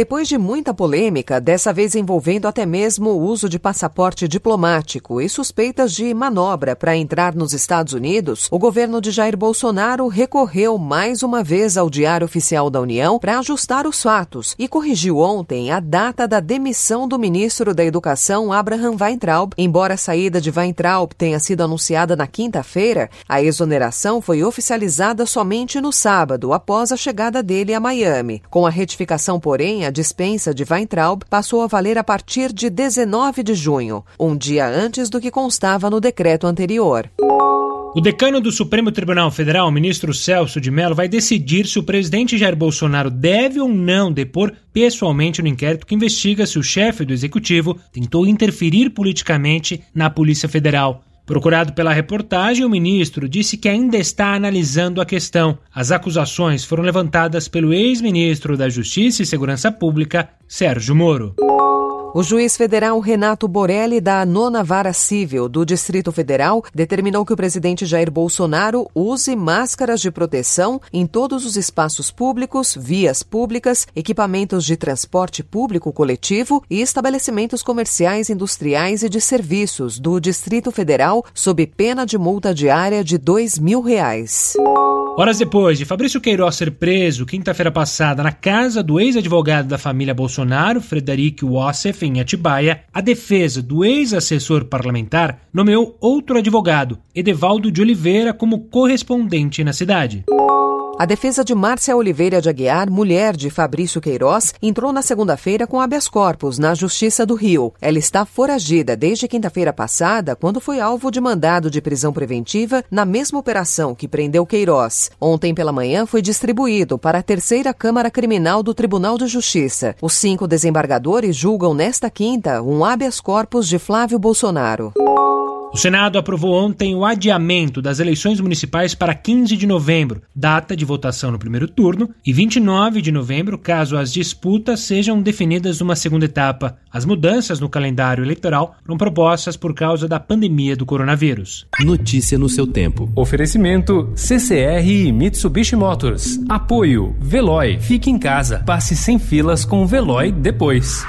Depois de muita polêmica, dessa vez envolvendo até mesmo o uso de passaporte diplomático e suspeitas de manobra para entrar nos Estados Unidos, o governo de Jair Bolsonaro recorreu mais uma vez ao Diário Oficial da União para ajustar os fatos e corrigiu ontem a data da demissão do ministro da Educação, Abraham Weintraub. Embora a saída de Weintraub tenha sido anunciada na quinta-feira, a exoneração foi oficializada somente no sábado, após a chegada dele a Miami. Com a retificação, porém, a dispensa de Weintraub passou a valer a partir de 19 de junho, um dia antes do que constava no decreto anterior. O decano do Supremo Tribunal Federal, ministro Celso de Mello, vai decidir se o presidente Jair Bolsonaro deve ou não depor pessoalmente no inquérito que investiga se o chefe do executivo tentou interferir politicamente na Polícia Federal. Procurado pela reportagem, o ministro disse que ainda está analisando a questão. As acusações foram levantadas pelo ex-ministro da Justiça e Segurança Pública, Sérgio Moro. O juiz federal Renato Borelli, da nona vara civil do Distrito Federal, determinou que o presidente Jair Bolsonaro use máscaras de proteção em todos os espaços públicos, vias públicas, equipamentos de transporte público coletivo e estabelecimentos comerciais, industriais e de serviços do Distrito Federal, sob pena de multa diária de dois mil reais. Horas depois de Fabrício Queiroz ser preso quinta-feira passada na casa do ex-advogado da família Bolsonaro, Frederic Wassef, em Atibaia, a defesa do ex-assessor parlamentar nomeou outro advogado, Edevaldo de Oliveira, como correspondente na cidade. A defesa de Márcia Oliveira de Aguiar, mulher de Fabrício Queiroz, entrou na segunda-feira com habeas corpus na Justiça do Rio. Ela está foragida desde quinta-feira passada, quando foi alvo de mandado de prisão preventiva na mesma operação que prendeu Queiroz. Ontem pela manhã foi distribuído para a terceira Câmara Criminal do Tribunal de Justiça. Os cinco desembargadores julgam nesta quinta um habeas corpus de Flávio Bolsonaro. O Senado aprovou ontem o adiamento das eleições municipais para 15 de novembro, data de votação no primeiro turno, e 29 de novembro, caso as disputas sejam definidas numa segunda etapa. As mudanças no calendário eleitoral foram propostas por causa da pandemia do coronavírus. Notícia no seu tempo. Oferecimento CCR e Mitsubishi Motors. Apoio Veloy. Fique em casa. Passe sem filas com o Veloy depois.